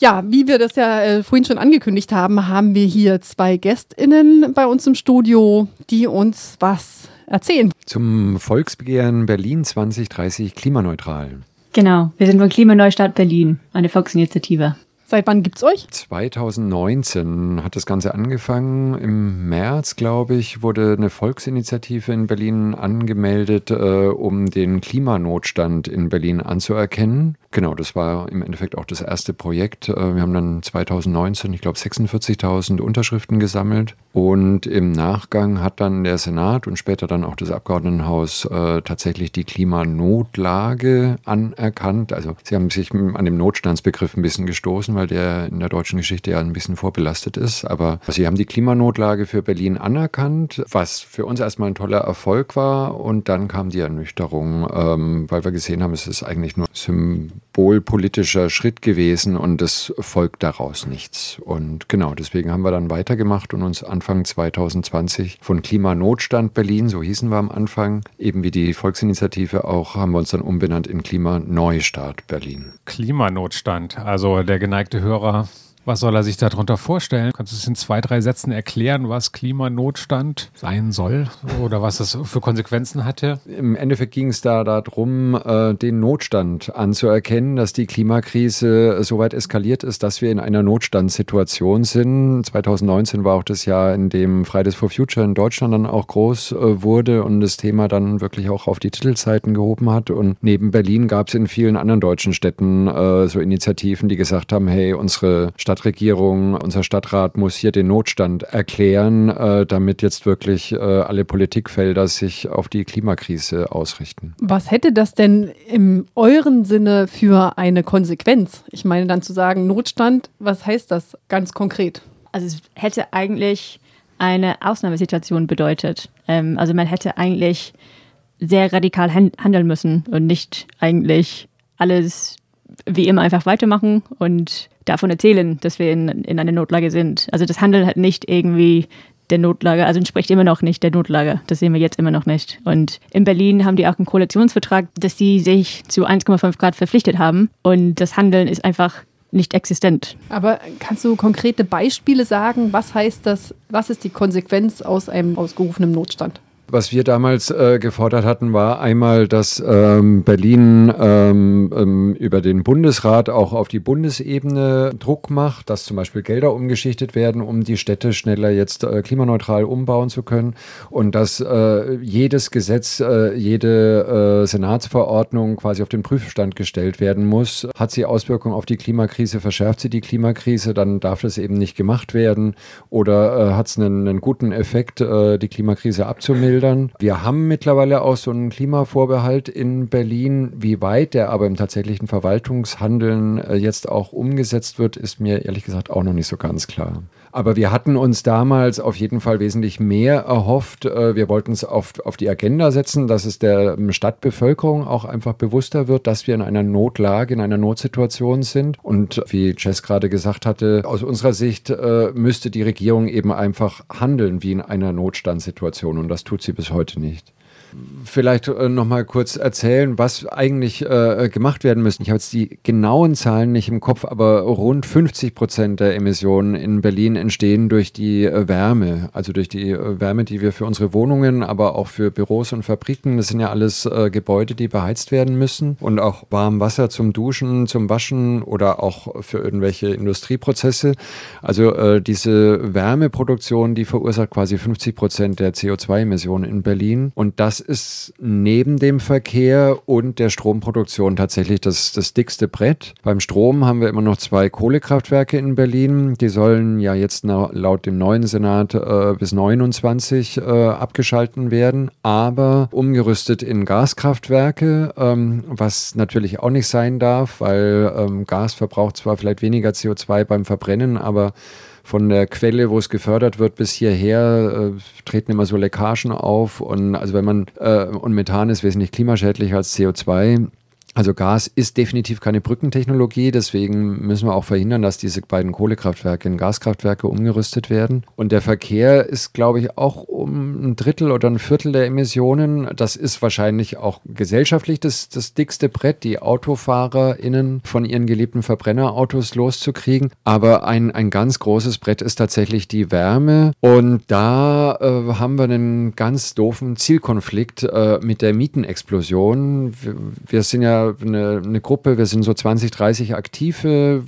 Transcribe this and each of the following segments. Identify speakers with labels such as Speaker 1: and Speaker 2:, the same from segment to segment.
Speaker 1: Ja, wie wir das ja äh, vorhin schon angekündigt haben, haben wir hier zwei GästInnen bei uns im Studio, die uns was erzählen.
Speaker 2: Zum Volksbegehren Berlin 2030 klimaneutral.
Speaker 3: Genau, wir sind von Klimaneustart Berlin, eine Volksinitiative.
Speaker 1: Seit wann gibt's euch?
Speaker 2: 2019 hat das Ganze angefangen. Im März, glaube ich, wurde eine Volksinitiative in Berlin angemeldet, äh, um den Klimanotstand in Berlin anzuerkennen. Genau, das war im Endeffekt auch das erste Projekt. Äh, wir haben dann 2019, ich glaube, 46.000 Unterschriften gesammelt. Und im Nachgang hat dann der Senat und später dann auch das Abgeordnetenhaus äh, tatsächlich die Klimanotlage anerkannt. Also sie haben sich an dem Notstandsbegriff ein bisschen gestoßen, weil der in der deutschen Geschichte ja ein bisschen vorbelastet ist. Aber sie haben die Klimanotlage für Berlin anerkannt, was für uns erstmal ein toller Erfolg war. Und dann kam die Ernüchterung, ähm, weil wir gesehen haben, es ist eigentlich nur Symbol symbolpolitischer Schritt gewesen und es folgt daraus nichts. Und genau, deswegen haben wir dann weitergemacht und uns Anfang 2020 von Klimanotstand Berlin, so hießen wir am Anfang, eben wie die Volksinitiative auch, haben wir uns dann umbenannt in Klimaneustart Berlin.
Speaker 4: Klimanotstand, also der geneigte Hörer was soll er sich darunter vorstellen? Kannst du es in zwei, drei Sätzen erklären, was Klimanotstand sein soll oder was es für Konsequenzen hatte?
Speaker 2: Im Endeffekt ging es da darum, äh, den Notstand anzuerkennen, dass die Klimakrise so weit eskaliert ist, dass wir in einer Notstandssituation sind. 2019 war auch das Jahr, in dem Fridays for Future in Deutschland dann auch groß äh, wurde und das Thema dann wirklich auch auf die Titelzeiten gehoben hat. Und neben Berlin gab es in vielen anderen deutschen Städten äh, so Initiativen, die gesagt haben, hey, unsere Stadt Stadtregierung, unser Stadtrat muss hier den Notstand erklären, äh, damit jetzt wirklich äh, alle Politikfelder sich auf die Klimakrise ausrichten.
Speaker 1: Was hätte das denn im euren Sinne für eine Konsequenz? Ich meine dann zu sagen, Notstand, was heißt das ganz konkret?
Speaker 3: Also es hätte eigentlich eine Ausnahmesituation bedeutet. Ähm, also man hätte eigentlich sehr radikal handeln müssen und nicht eigentlich alles wie immer einfach weitermachen und davon erzählen, dass wir in, in einer Notlage sind. Also das Handeln hat nicht irgendwie der Notlage, also entspricht immer noch nicht der Notlage. Das sehen wir jetzt immer noch nicht. Und in Berlin haben die auch einen Koalitionsvertrag, dass sie sich zu 1,5 Grad verpflichtet haben. Und das Handeln ist einfach nicht existent.
Speaker 1: Aber kannst du konkrete Beispiele sagen? Was heißt das? Was ist die Konsequenz aus einem ausgerufenen Notstand?
Speaker 2: Was wir damals äh, gefordert hatten, war einmal, dass ähm, Berlin ähm, ähm, über den Bundesrat auch auf die Bundesebene Druck macht, dass zum Beispiel Gelder umgeschichtet werden, um die Städte schneller jetzt äh, klimaneutral umbauen zu können. Und dass äh, jedes Gesetz, äh, jede äh, Senatsverordnung quasi auf den Prüfstand gestellt werden muss. Hat sie Auswirkungen auf die Klimakrise, verschärft sie die Klimakrise, dann darf das eben nicht gemacht werden. Oder äh, hat es einen, einen, guten Effekt, die Klimakrise abzumildern schildern. Wir haben mittlerweile auch so einen Klimavorbehalt in Berlin. Wie weit der aber im tatsächlichen Verwaltungshandeln äh, jetzt auch umgesetzt wird, ist mir ehrlich gesagt auch noch nicht so ganz klar. Aber wir hatten uns damals auf jeden Fall wesentlich mehr erhofft. Äh, wir wollten es auf, auf die Agenda setzen, dass es der ähm, Stadtbevölkerung auch einfach bewusster wird, dass wir in einer Notlage, in einer Notsituation sind. Und wie Jess gerade gesagt hatte, aus unserer Sicht äh, müsste die Regierung eben einfach handeln wie in einer Notstandssituation. Und das tut sie bis heute nicht vielleicht äh, noch mal kurz erzählen, was eigentlich äh, gemacht werden müsste. Ich habe jetzt die genauen Zahlen nicht im Kopf, aber rund 50 Prozent der Emissionen in Berlin entstehen durch die äh, Wärme, also durch die äh, Wärme, die wir für unsere Wohnungen, aber auch für Büros und Fabriken, das sind ja alles Gebäude, die beheizt werden müssen und auch warm Wasser zum Duschen, zum Waschen oder auch für irgendwelche Industrieprozesse. Also diese Wärmeproduktion, die verursacht quasi 50 Prozent der CO2-Emissionen in Berlin und das ist neben dem Verkehr und der Stromproduktion tatsächlich das, das dickste Brett. Beim Strom haben wir immer noch zwei Kohlekraftwerke in Berlin. Die sollen ja jetzt laut dem neuen Senat äh, bis 29 äh, abgeschalten werden, aber umgerüstet in Gaskraftwerke, ähm, was natürlich auch nicht sein darf, weil ähm, Gas verbraucht zwar vielleicht weniger CO2 beim Verbrennen, aber von der Quelle, wo es gefördert wird, bis hierher äh, treten immer so Leckagen auf. Und also wenn man äh, und Methan ist wesentlich klimaschädlicher als CO2. Also Gas ist definitiv keine Brückentechnologie, deswegen müssen wir auch verhindern, dass diese beiden Kohlekraftwerke in Gaskraftwerke umgerüstet werden. Und der Verkehr ist, glaube ich, auch um ein Drittel oder ein Viertel der Emissionen. Das ist wahrscheinlich auch gesellschaftlich das, das dickste Brett, die AutofahrerInnen von ihren geliebten Verbrennerautos loszukriegen. Aber ein, ein ganz großes Brett ist tatsächlich die Wärme. Und da äh, haben wir einen ganz doofen Zielkonflikt äh, mit der Mietenexplosion. Wir, wir sind ja eine, eine, Gruppe, wir sind so 20, 30 Aktive,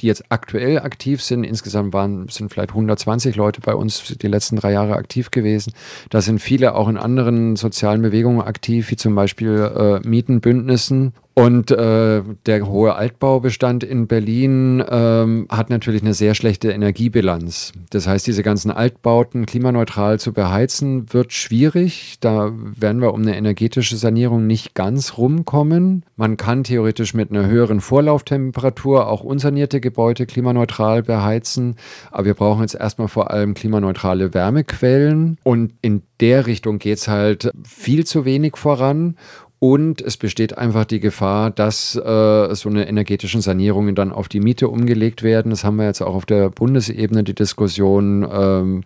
Speaker 2: die jetzt aktuell aktiv sind. Insgesamt waren, sind vielleicht 120 Leute bei uns die letzten drei Jahre aktiv gewesen. Da sind viele auch in anderen sozialen Bewegungen aktiv, wie zum Beispiel äh, Mietenbündnissen und äh, der hohe Altbaubestand in Berlin ähm, hat natürlich eine sehr schlechte Energiebilanz. Das heißt, diese ganzen Altbauten klimaneutral zu beheizen, wird schwierig. Da werden wir um eine energetische Sanierung nicht ganz rumkommen. Man kann theoretisch mit einer höheren Vorlauftemperatur auch unsanierte Gebäude klimaneutral beheizen. Aber wir brauchen jetzt erstmal vor allem klimaneutrale Wärmequellen. Und in der Richtung geht es halt viel zu wenig voran. Und es besteht einfach die Gefahr, dass äh, so eine energetischen Sanierungen dann auf die Miete umgelegt werden. Das haben wir jetzt auch auf der Bundesebene die Diskussion, ähm,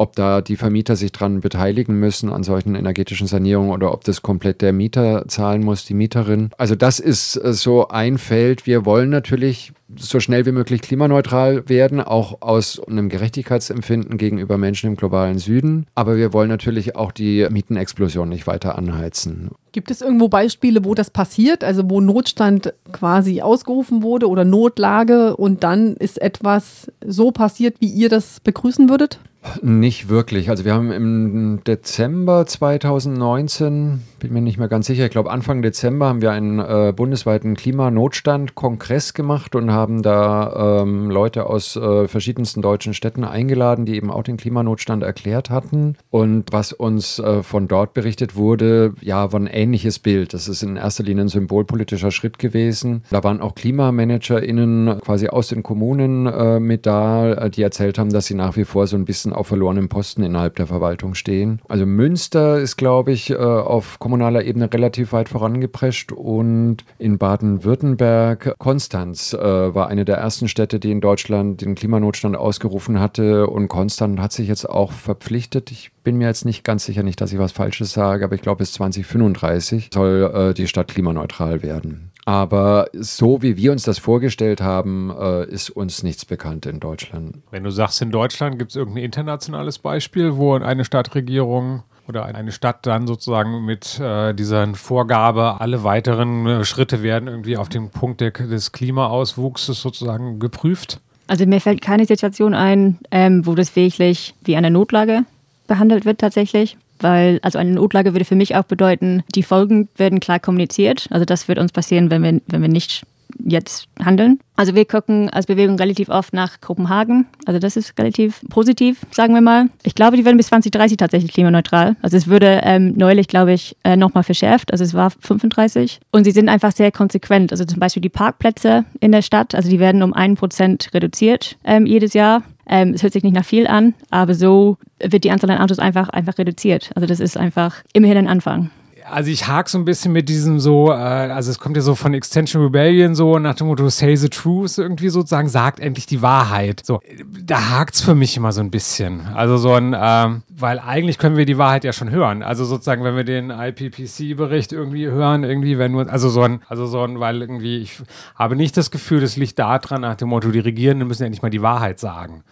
Speaker 2: ob da die Vermieter sich dran beteiligen müssen an solchen energetischen Sanierungen oder ob das komplett der Mieter zahlen muss, die Mieterin. Also das ist äh, so ein Feld. Wir wollen natürlich so schnell wie möglich klimaneutral werden, auch aus einem Gerechtigkeitsempfinden gegenüber Menschen im globalen Süden. Aber wir wollen natürlich auch die Mietenexplosion nicht weiter anheizen.
Speaker 1: Gibt es irgendwo Beispiele, wo das passiert, also wo Notstand quasi ausgerufen wurde oder Notlage und dann ist etwas so passiert, wie ihr das begrüßen würdet?
Speaker 2: Nicht wirklich. Also wir haben im Dezember 2019, bin mir nicht mehr ganz sicher, ich glaube Anfang Dezember haben wir einen äh, bundesweiten Klimanotstand-Kongress gemacht und haben da ähm, Leute aus äh, verschiedensten deutschen Städten eingeladen, die eben auch den Klimanotstand erklärt hatten. Und was uns äh, von dort berichtet wurde, ja, war ein ähnliches Bild. Das ist in erster Linie ein symbolpolitischer Schritt gewesen. Da waren auch KlimamanagerInnen quasi aus den Kommunen äh, mit da, äh, die erzählt haben, dass sie nach wie vor so ein bisschen auf verlorenen Posten innerhalb der Verwaltung stehen. Also Münster ist, glaube ich, äh, auf kommunaler Ebene relativ weit vorangeprescht und in Baden-Württemberg, Konstanz äh, war eine der ersten Städte, die in Deutschland den Klimanotstand ausgerufen hatte und Konstanz hat sich jetzt auch verpflichtet. Ich bin mir jetzt nicht ganz sicher, nicht, dass ich was Falsches sage, aber ich glaube, bis 2035 soll äh, die Stadt klimaneutral werden. Aber so wie wir uns das vorgestellt haben, äh, ist uns nichts bekannt in Deutschland.
Speaker 4: Wenn du sagst in Deutschland, gibt es irgendein internationales Beispiel, wo eine Stadtregierung oder eine Stadt dann sozusagen mit äh, dieser Vorgabe, alle weiteren äh, Schritte werden irgendwie auf den Punkt der, des Klimaauswuchses sozusagen geprüft?
Speaker 3: Also mir fällt keine Situation ein, ähm, wo das wirklich wie eine Notlage behandelt wird tatsächlich weil also eine Notlage würde für mich auch bedeuten, die Folgen werden klar kommuniziert. Also das wird uns passieren, wenn wir, wenn wir nicht jetzt handeln. Also wir gucken als Bewegung relativ oft nach Kopenhagen. Also das ist relativ positiv, sagen wir mal. Ich glaube, die werden bis 2030 tatsächlich klimaneutral. Also es würde ähm, neulich, glaube ich, äh, nochmal verschärft. Also es war 35. Und sie sind einfach sehr konsequent. Also zum Beispiel die Parkplätze in der Stadt, also die werden um ein Prozent reduziert ähm, jedes Jahr. Ähm, es hört sich nicht nach viel an, aber so wird die Anzahl an Autos einfach, einfach reduziert. Also das ist einfach immerhin ein Anfang
Speaker 4: also ich hake so ein bisschen mit diesem so, äh, also es kommt ja so von Extension Rebellion so nach dem Motto Say the Truth irgendwie sozusagen, sagt endlich die Wahrheit. So, da hakt's für mich immer so ein bisschen. Also so ein, ähm, weil eigentlich können wir die Wahrheit ja schon hören. Also sozusagen, wenn wir den IPPC-Bericht irgendwie hören, irgendwie, wenn nur, also so ein, also so ein, weil irgendwie, ich habe nicht das Gefühl, das liegt da dran nach dem Motto, die Regierenden müssen ja nicht mal die Wahrheit sagen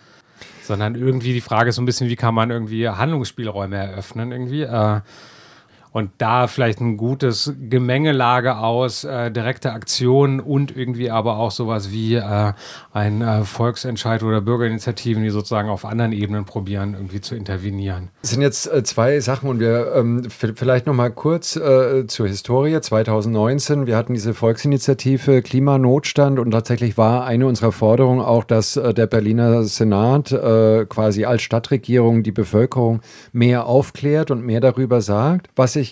Speaker 4: sondern irgendwie die Frage ist so ein bisschen, wie kann man irgendwie Handlungsspielräume eröffnen irgendwie. Äh, und da vielleicht ein gutes Gemengelage aus äh, direkter Aktion und irgendwie aber auch sowas wie äh, ein äh, Volksentscheid oder Bürgerinitiativen, die sozusagen auf anderen Ebenen probieren, irgendwie zu intervenieren.
Speaker 2: Es sind jetzt äh, zwei Sachen und wir ähm, vielleicht noch mal kurz äh, zur Historie. 2019, wir hatten diese Volksinitiative Klimanotstand und tatsächlich war eine unserer Forderungen auch, dass äh, der Berliner Senat quasi als Stadtregierung die Bevölkerung mehr aufklärt und mehr darüber sagt. Was ich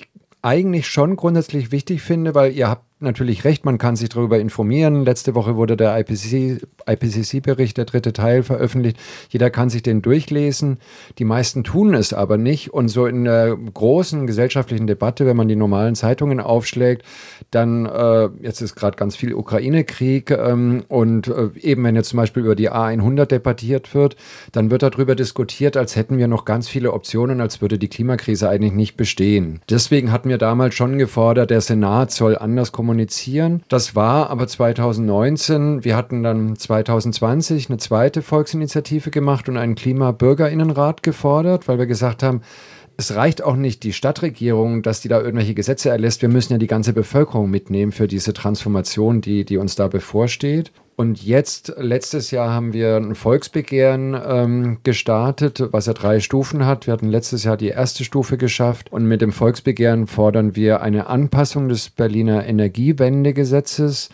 Speaker 2: eigentlich schon grundsätzlich wichtig finde, weil ihr habt natürlich recht, man kann sich darüber informieren. Letzte Woche wurde der IPCC-Bericht, der dritte Teil, veröffentlicht. Jeder kann sich den durchlesen. Die meisten tun es aber nicht. Und so in der großen gesellschaftlichen Debatte, wenn man die normalen Zeitungen aufschlägt, dann, äh, jetzt ist gerade ganz viel Ukraine-Krieg ähm, und äh, eben wenn jetzt zum Beispiel über die A100 debattiert wird, dann wird darüber diskutiert, als hätten wir noch ganz viele Optionen, als würde die Klimakrise eigentlich nicht bestehen. Deswegen hatten wir damals schon gefordert, der Senat soll anders kommunizieren kommunizieren. Das war aber 2019. Wir hatten dann 2020 eine zweite Volksinitiative gemacht und einen Klimabürgerinnenrat gefordert, weil wir gesagt haben, es reicht auch nicht die Stadtregierung, dass die da irgendwelche Gesetze erlässt. Wir müssen ja die ganze Bevölkerung mitnehmen für diese Transformation, die, die uns da bevorsteht. Und jetzt, letztes Jahr haben wir ein Volksbegehren ähm, gestartet, was ja drei Stufen hat. Wir hatten letztes Jahr die erste Stufe geschafft und mit dem Volksbegehren fordern wir eine Anpassung des Berliner Energiewendegesetzes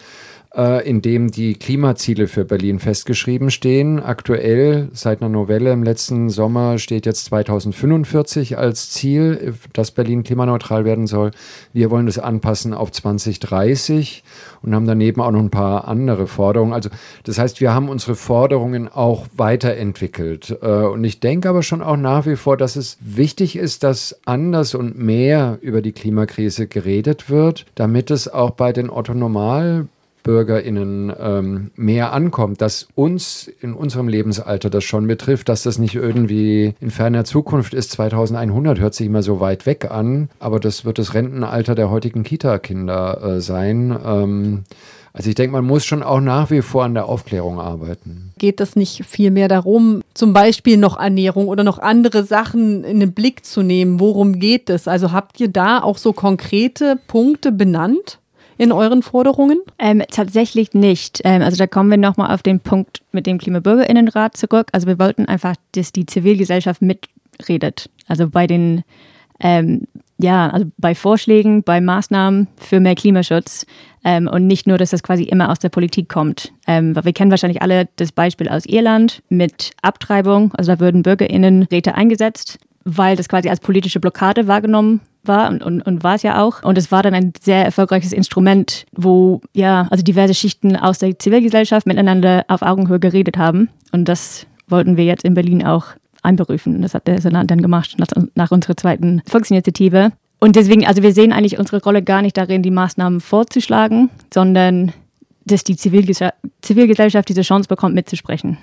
Speaker 2: äh, in dem die Klimaziele für Berlin festgeschrieben stehen. Aktuell, seit einer Novelle im letzten Sommer, steht jetzt 2045 als Ziel, dass Berlin klimaneutral werden soll. Wir wollen das anpassen auf 2030 und haben daneben auch noch ein paar andere Forderungen. Also das heißt, wir haben unsere Forderungen auch weiterentwickelt. Äh, und ich denke aber schon auch nach wie vor, dass es wichtig ist, dass anders und mehr über die Klimakrise geredet wird, damit es auch bei den Otto BürgerInnen ähm, mehr ankommt, dass uns in unserem Lebensalter das schon betrifft, dass das nicht irgendwie in ferner Zukunft ist. 2100 hört sich immer so weit weg an, aber das wird das Rentenalter der heutigen Kita-Kinder äh, sein. Ähm, also ich denke, man muss schon auch nach wie vor an der Aufklärung arbeiten.
Speaker 1: Geht es nicht viel mehr darum, zum Beispiel noch Ernährung oder noch andere Sachen in den Blick zu nehmen? Worum geht es? Also habt ihr da auch so konkrete Punkte benannt? In euren Forderungen?
Speaker 3: Ähm, tatsächlich nicht. Ähm, also da kommen wir nochmal auf den Punkt mit dem Klimabürgerinnenrat zurück. Also wir wollten einfach, dass die Zivilgesellschaft mitredet. Also bei den, ähm, ja, also bei Vorschlägen, bei Maßnahmen für mehr Klimaschutz ähm, und nicht nur, dass das quasi immer aus der Politik kommt. Ähm, wir kennen wahrscheinlich alle das Beispiel aus Irland mit Abtreibung. Also da würden BürgerInnenräte eingesetzt weil das quasi als politische Blockade wahrgenommen war und, und, und war es ja auch. Und es war dann ein sehr erfolgreiches Instrument, wo ja, also diverse Schichten aus der Zivilgesellschaft miteinander auf Augenhöhe geredet haben. Und das wollten wir jetzt in Berlin auch einberufen. Das hat der Senat dann gemacht nach, nach unserer zweiten Volksinitiative. Und deswegen, also wir sehen eigentlich unsere Rolle gar nicht darin, die Maßnahmen vorzuschlagen, sondern dass die Zivilgesellschaft diese Chance bekommt, mitzusprechen.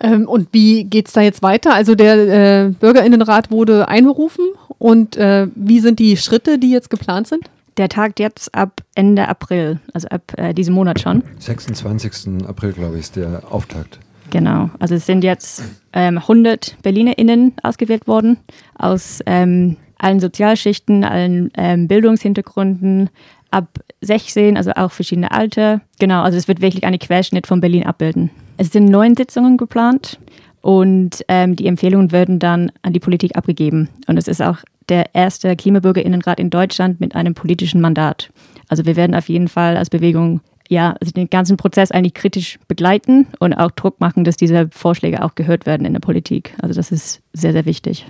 Speaker 1: Ähm, und wie geht es da jetzt weiter? Also der äh, Bürgerinnenrat wurde einberufen und äh, wie sind die Schritte, die jetzt geplant sind?
Speaker 3: Der tagt jetzt ab Ende April, also ab äh, diesem Monat schon.
Speaker 2: 26. April, glaube ich, ist der Auftakt.
Speaker 3: Genau, also es sind jetzt ähm, 100 BerlinerInnen ausgewählt worden aus ähm, allen Sozialschichten, allen ähm, Bildungshintergründen, ab 16, also auch verschiedene Alter. Genau, also es wird wirklich einen Querschnitt von Berlin abbilden. Es sind neun Sitzungen geplant und ähm, die Empfehlungen werden dann an die Politik abgegeben. Und es ist auch der erste Klimabürgerinnenrat in Deutschland mit einem politischen Mandat. Also wir werden auf jeden Fall als Bewegung ja, also den ganzen Prozess eigentlich kritisch begleiten und auch Druck machen, dass diese Vorschläge auch gehört werden in der Politik. Also das ist sehr, sehr wichtig.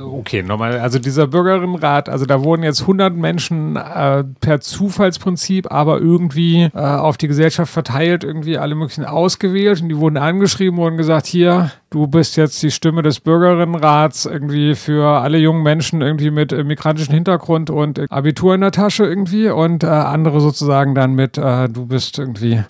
Speaker 4: Okay, nochmal, also dieser Bürgerinnenrat, also da wurden jetzt 100 Menschen äh, per Zufallsprinzip, aber irgendwie äh, auf die Gesellschaft verteilt, irgendwie alle möglichen ausgewählt und die wurden angeschrieben und gesagt, hier, du bist jetzt die Stimme des Bürgerinnenrats irgendwie für alle jungen Menschen irgendwie mit äh, migrantischem Hintergrund und äh, Abitur in der Tasche irgendwie und äh, andere sozusagen dann mit, äh, du bist irgendwie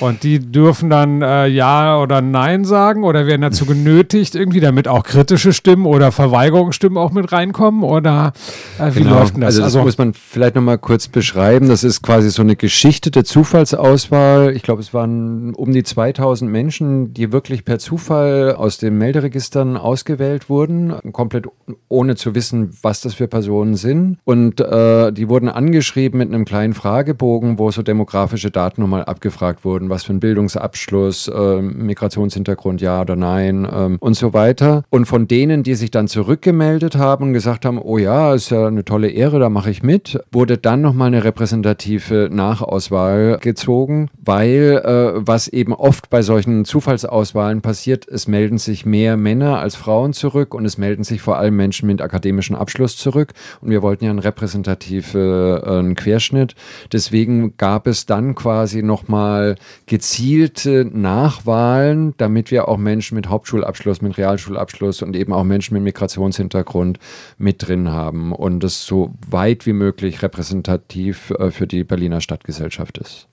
Speaker 4: und die dürfen dann äh, Ja oder Nein sagen oder werden dazu genötigt irgendwie, damit auch kritische Stimmen oder Verweigerungsstimmen auch mit reinkommen oder äh, wie genau. läuft denn das?
Speaker 2: Also das also, muss man vielleicht nochmal kurz beschreiben. Das ist quasi so eine geschichtete Zufallsauswahl. Ich glaube, es waren um die 2000 Menschen, die wirklich per Zufall aus den Melderegistern ausgewählt wurden, komplett ohne zu wissen, was das für Personen sind. Und äh, die wurden angeschrieben mit einem kleinen Fragebogen, wo so demografische Daten nochmal abgefragt wurden, was für ein Bildungsabschluss, äh, Migrationshintergrund, ja oder nein äh, und so weiter. Und von denen, die sich dann zurück zurückgemeldet haben und gesagt haben, oh ja, ist ja eine tolle Ehre, da mache ich mit, wurde dann nochmal eine repräsentative Nachauswahl gezogen, weil äh, was eben oft bei solchen Zufallsauswahlen passiert, es melden melden sich mehr Männer als Frauen zurück und es melden sich vor allem Menschen mit akademischem Abschluss zurück. Und wir wollten ja einen repräsentativen äh, Querschnitt. Deswegen gab es dann quasi nochmal gezielte Nachwahlen, damit wir auch Menschen mit Hauptschulabschluss, mit Realschulabschluss und eben auch Menschen mit Migrationshintergrund mit drin haben und das so weit wie möglich repräsentativ äh, für die Berliner Stadtgesellschaft ist.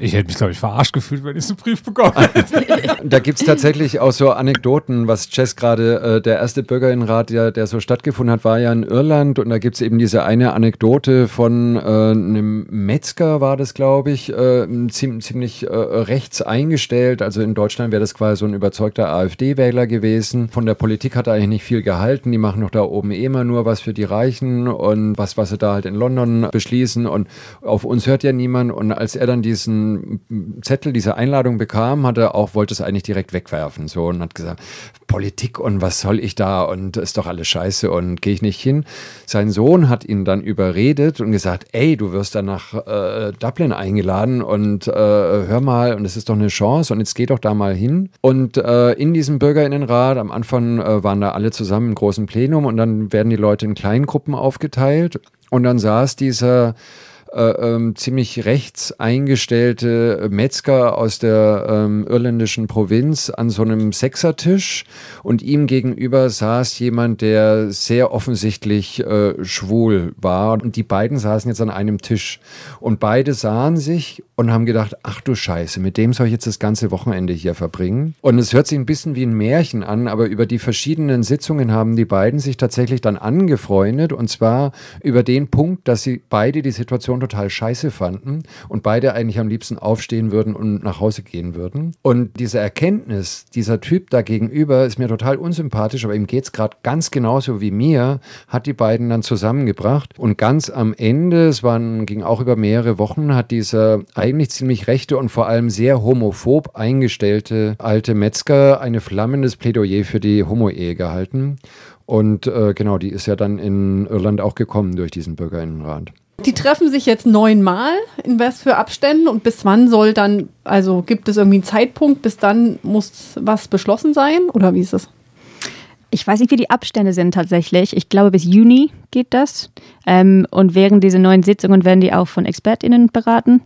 Speaker 4: Ich hätte mich, glaube ich, verarscht gefühlt, wenn ich so einen Brief bekommen hätte.
Speaker 2: da gibt es tatsächlich auch so Anekdoten, was Jess gerade, äh, der erste Bürgerinnenrat, der, der so stattgefunden hat, war ja in Irland und da gibt es eben diese eine Anekdote von äh, einem Metzger, war das, glaube ich, äh, ziemlich, ziemlich äh, rechts eingestellt. Also in Deutschland wäre das quasi so ein überzeugter AfD-Wähler gewesen. Von der Politik hat er eigentlich nicht viel gehalten. Die machen doch da oben eh immer nur was für die Reichen und was, was sie da halt in London beschließen und auf uns hört ja niemand. Und als er dann diesen Zettel, diese Einladung bekam, hat er auch, wollte es eigentlich direkt wegwerfen. So und hat gesagt, Politik und was soll ich da und ist doch alles scheiße und gehe ich nicht hin. Sein Sohn hat ihn dann überredet und gesagt, ey, du wirst dann nach äh, Dublin eingeladen und äh, hör mal, und es ist doch eine Chance und jetzt geh doch da mal hin. Und äh, in diesem Bürgerinnenrat, am Anfang äh, waren da alle zusammen im großen Plenum und dann werden die Leute in kleinen Gruppen aufgeteilt. Und dann saß dieser ähm, ziemlich rechts eingestellte Metzger aus der ähm, irländischen Provinz an so einem Sechsertisch. Und ihm gegenüber saß jemand, der sehr offensichtlich äh, schwul war. Und die beiden saßen jetzt an einem Tisch. Und beide sahen sich und haben gedacht, ach du Scheiße, mit dem soll ich jetzt das ganze Wochenende hier verbringen. Und es hört sich ein bisschen wie ein Märchen an, aber über die verschiedenen Sitzungen haben die beiden sich tatsächlich dann angefreundet. Und zwar über den Punkt, dass sie beide die Situation Situation total scheiße fanden und beide eigentlich am liebsten aufstehen würden und nach Hause gehen würden. Und diese Erkenntnis, dieser Typ da gegenüber ist mir total unsympathisch, aber ihm geht es gerade ganz genauso wie mir, hat die beiden dann zusammengebracht. Und ganz am Ende, es waren, ging auch über mehrere Wochen, hat dieser eigentlich ziemlich rechte und vor allem sehr homophob eingestellte alte Metzger eine flammendes Plädoyer für die Homo-Ehe gehalten. Und äh, genau, die ist ja dann in Irland auch gekommen durch diesen Bürgerinnenrat.
Speaker 1: Die treffen sich jetzt neunmal in was für Abständen und bis wann soll dann, also gibt es irgendwie einen Zeitpunkt, bis dann muss was beschlossen sein oder wie ist es?
Speaker 3: Ich weiß nicht, wie die Abstände sind tatsächlich. Ich glaube, bis Juni geht das. Ähm, und während dieser neuen Sitzungen werden die auch von ExpertInnen beraten.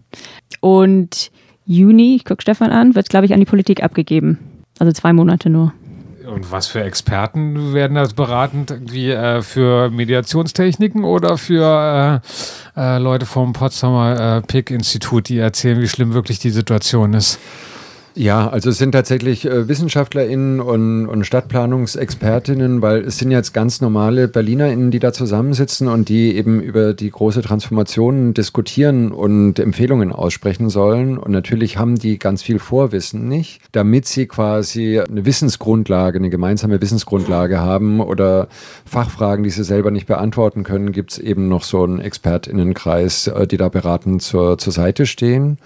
Speaker 3: Und Juni, ich gucke Stefan an, wird es, glaube ich, an die Politik abgegeben. Also zwei Monate nur.
Speaker 4: Und was für Experten werden das beratend? Irgendwie äh, für Mediationstechniken oder für äh, äh, Leute vom Potsdamer äh, PIC-Institut, die erzählen, wie schlimm wirklich die Situation ist?
Speaker 2: Ja, also es sind tatsächlich äh, WissenschaftlerInnen und, und Stadtplanungsexpertinnen, weil es sind jetzt ganz normale BerlinerInnen, die da zusammensitzen und die eben über die große Transformation diskutieren und Empfehlungen aussprechen sollen. Und natürlich haben die ganz viel Vorwissen nicht, damit sie quasi eine Wissensgrundlage, eine gemeinsame Wissensgrundlage haben oder Fachfragen, die sie selber nicht beantworten können, gibt es eben noch so einen ExpertInnenkreis, äh, die da beratend zur, zur Seite stehen.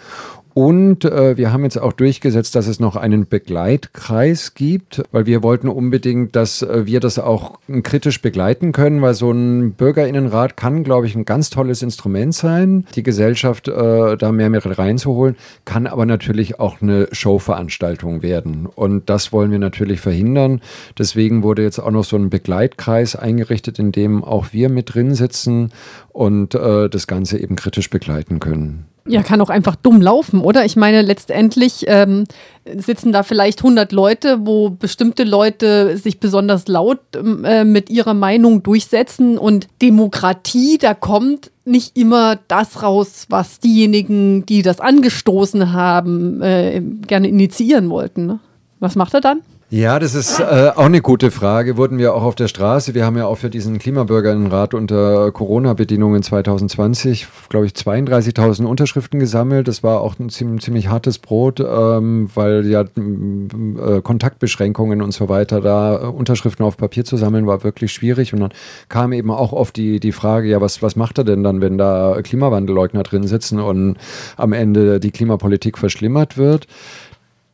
Speaker 2: Und äh, wir haben jetzt auch durchgesetzt, dass es noch einen Begleitkreis gibt, weil wir wollten unbedingt, dass äh, wir das auch kritisch begleiten können, weil so ein Bürgerinnenrat kann, glaube ich, ein ganz tolles Instrument sein, die Gesellschaft äh, da mehr mit reinzuholen, kann aber natürlich auch eine Showveranstaltung werden. Und das wollen wir natürlich verhindern. Deswegen wurde jetzt auch noch so ein Begleitkreis eingerichtet, in dem auch wir mit drin sitzen und äh, das Ganze eben kritisch begleiten können.
Speaker 1: Ja, kann auch einfach dumm laufen, oder? Ich meine, letztendlich ähm, sitzen da vielleicht 100 Leute, wo bestimmte Leute sich besonders laut äh, mit ihrer Meinung durchsetzen und Demokratie, da kommt nicht immer das raus, was diejenigen, die das angestoßen haben, äh, gerne initiieren wollten. Ne? Was macht er dann?
Speaker 2: Ja, das ist äh, auch eine gute Frage. Wurden wir auch auf der Straße. Wir haben ja auch für diesen Klimabürgerinnenrat unter Corona-Bedingungen 2020, glaube ich, 32.000 Unterschriften gesammelt. Das war auch ein ziemlich, ziemlich hartes Brot, ähm, weil ja äh, Kontaktbeschränkungen und so weiter da äh, Unterschriften auf Papier zu sammeln war wirklich schwierig. Und dann kam eben auch oft die, die Frage, ja, was, was macht er denn dann, wenn da Klimawandelleugner drin sitzen und am Ende die Klimapolitik verschlimmert wird?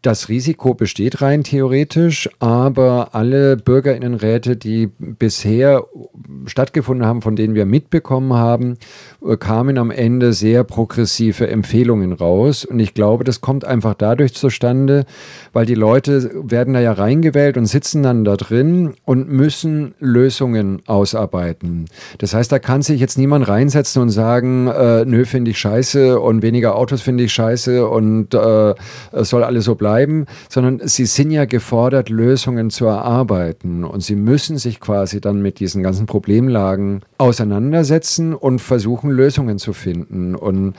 Speaker 2: Das Risiko besteht rein theoretisch, aber alle Bürgerinnenräte, die bisher stattgefunden haben, von denen wir mitbekommen haben, kamen am Ende sehr progressive Empfehlungen raus. Und ich glaube, das kommt einfach dadurch zustande, weil die Leute werden da ja reingewählt und sitzen dann da drin und müssen Lösungen ausarbeiten. Das heißt, da kann sich jetzt niemand reinsetzen und sagen, äh, nö, finde ich scheiße und weniger Autos finde ich scheiße und äh, es soll alles so bleiben, sondern sie sind ja gefordert, Lösungen zu erarbeiten und sie müssen sich quasi dann mit diesen ganzen Problemlagen auseinandersetzen und versuchen, Lösungen zu finden. Und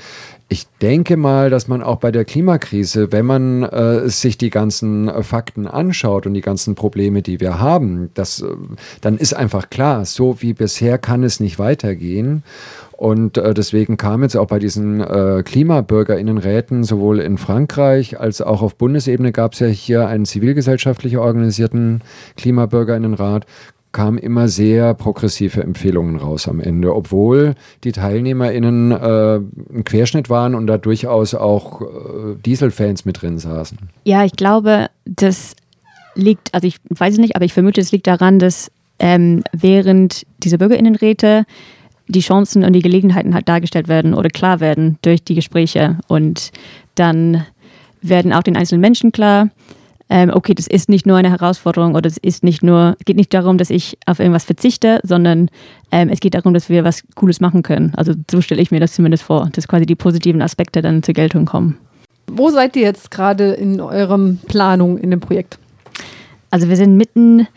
Speaker 2: ich denke mal, dass man auch bei der Klimakrise, wenn man äh, sich die ganzen äh, Fakten anschaut und die ganzen Probleme, die wir haben, das, äh, dann ist einfach klar, so wie bisher kann es nicht weitergehen. Und äh, deswegen kam jetzt auch bei diesen äh, Klimabürgerinnenräten sowohl in Frankreich als auch auf Bundesebene gab es ja hier einen zivilgesellschaftlich organisierten Klimabürgerinnenrat, kamen immer sehr progressive Empfehlungen raus am Ende, obwohl die TeilnehmerInnen äh, ein Querschnitt waren und da durchaus auch äh, Dieselfans mit drin saßen.
Speaker 3: Ja, ich glaube, das liegt, also ich weiß es nicht, aber ich vermute, es liegt daran, dass ähm, während dieser BürgerInnenräte die Chancen und die Gelegenheiten halt dargestellt werden oder klar werden durch die Gespräche und dann werden auch den einzelnen Menschen klar, ähm, okay, das ist nicht nur eine Herausforderung oder es ist nicht nur, es geht nicht darum, dass ich auf irgendwas verzichte, sondern ähm, es geht darum, dass wir was Cooles machen können. Also so stelle ich mir das zumindest vor, dass quasi die positiven Aspekte dann zur Geltung kommen.
Speaker 1: Wo seid ihr jetzt gerade in eurem Planung in dem Projekt?
Speaker 3: Also wir sind mitten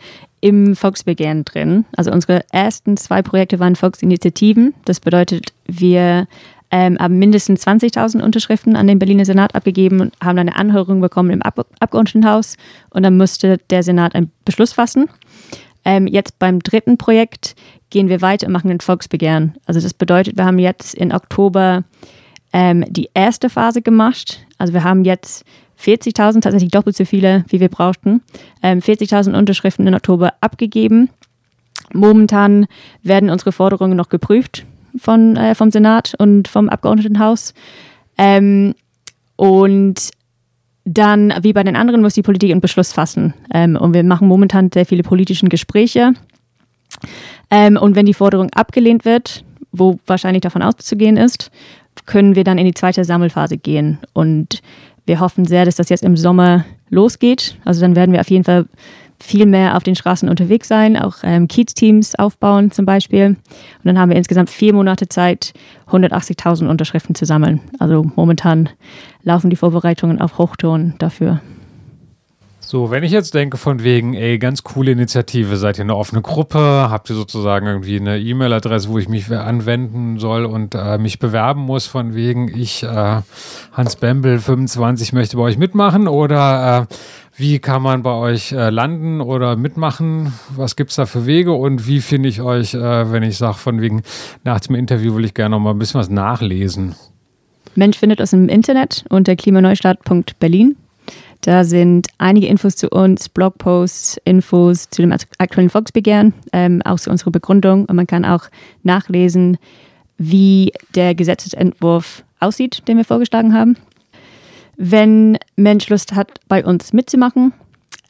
Speaker 3: im Volksbegehren drin. Also unsere ersten zwei Projekte waren Volksinitiativen. Das bedeutet, wir ähm, haben mindestens 20.000 Unterschriften an den Berliner Senat abgegeben und haben eine Anhörung bekommen im Ab Abgeordnetenhaus und dann musste der Senat einen Beschluss fassen. Ähm, jetzt beim dritten Projekt gehen wir weiter und machen ein Volksbegehren. Also das bedeutet, wir haben jetzt in Oktober ähm, die erste Phase gemacht. Also wir haben jetzt 40.000, tatsächlich doppelt so viele, wie wir brauchten, ähm, 40.000 Unterschriften im Oktober abgegeben. Momentan werden unsere Forderungen noch geprüft von, äh, vom Senat und vom Abgeordnetenhaus. Ähm, und dann, wie bei den anderen, muss die Politik einen Beschluss fassen. Ähm, und wir machen momentan sehr viele politische Gespräche. Ähm, und wenn die Forderung abgelehnt wird, wo wahrscheinlich davon auszugehen ist, können wir dann in die zweite Sammelphase gehen. Und wir hoffen sehr, dass das jetzt im Sommer losgeht. Also dann werden wir auf jeden Fall viel mehr auf den Straßen unterwegs sein, auch ähm, Kiez-Teams aufbauen zum Beispiel. Und dann haben wir insgesamt vier Monate Zeit, 180.000 Unterschriften zu sammeln. Also momentan laufen die Vorbereitungen auf Hochton dafür.
Speaker 4: So, wenn ich jetzt denke von wegen, ey, ganz coole Initiative, seid ihr eine offene Gruppe, habt ihr sozusagen irgendwie eine E-Mail-Adresse, wo ich mich anwenden soll und äh, mich bewerben muss von wegen, ich, äh, Hans Bembel, 25, möchte bei euch mitmachen oder äh, wie kann man bei euch äh, landen oder mitmachen? Was gibt es da für Wege? Und wie finde ich euch, äh, wenn ich sage, von wegen, nach dem Interview will ich gerne noch mal ein bisschen was nachlesen?
Speaker 3: Mensch findet uns im Internet unter klimaneustart.berlin. Da sind einige Infos zu uns, Blogposts, Infos zu dem aktuellen Volksbegehren, ähm, auch zu unserer Begründung. Und man kann auch nachlesen, wie der Gesetzesentwurf aussieht, den wir vorgeschlagen haben. Wenn Mensch Lust hat, bei uns mitzumachen,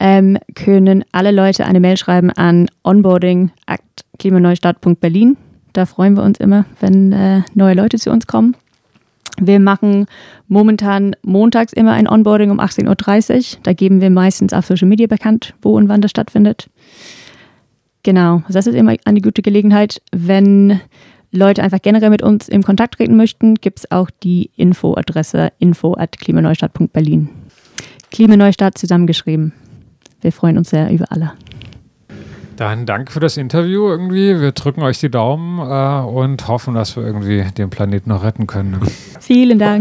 Speaker 3: ähm, können alle Leute eine Mail schreiben an onboarding.klimaneustart.berlin. Da freuen wir uns immer, wenn äh, neue Leute zu uns kommen. Wir machen momentan montags immer ein Onboarding um 18.30 Uhr. Da geben wir meistens auf Social Media bekannt, wo und wann das stattfindet. Genau, das ist immer eine gute Gelegenheit. Wenn Leute einfach generell mit uns in Kontakt treten möchten, gibt es auch die Infoadresse info.klimaneustadt.berlin. Klimaneustadt zusammengeschrieben. Wir freuen uns sehr über alle.
Speaker 4: Dann danke für das Interview irgendwie. Wir drücken euch die Daumen äh, und hoffen, dass wir irgendwie den Planeten noch retten können.
Speaker 3: Vielen Dank.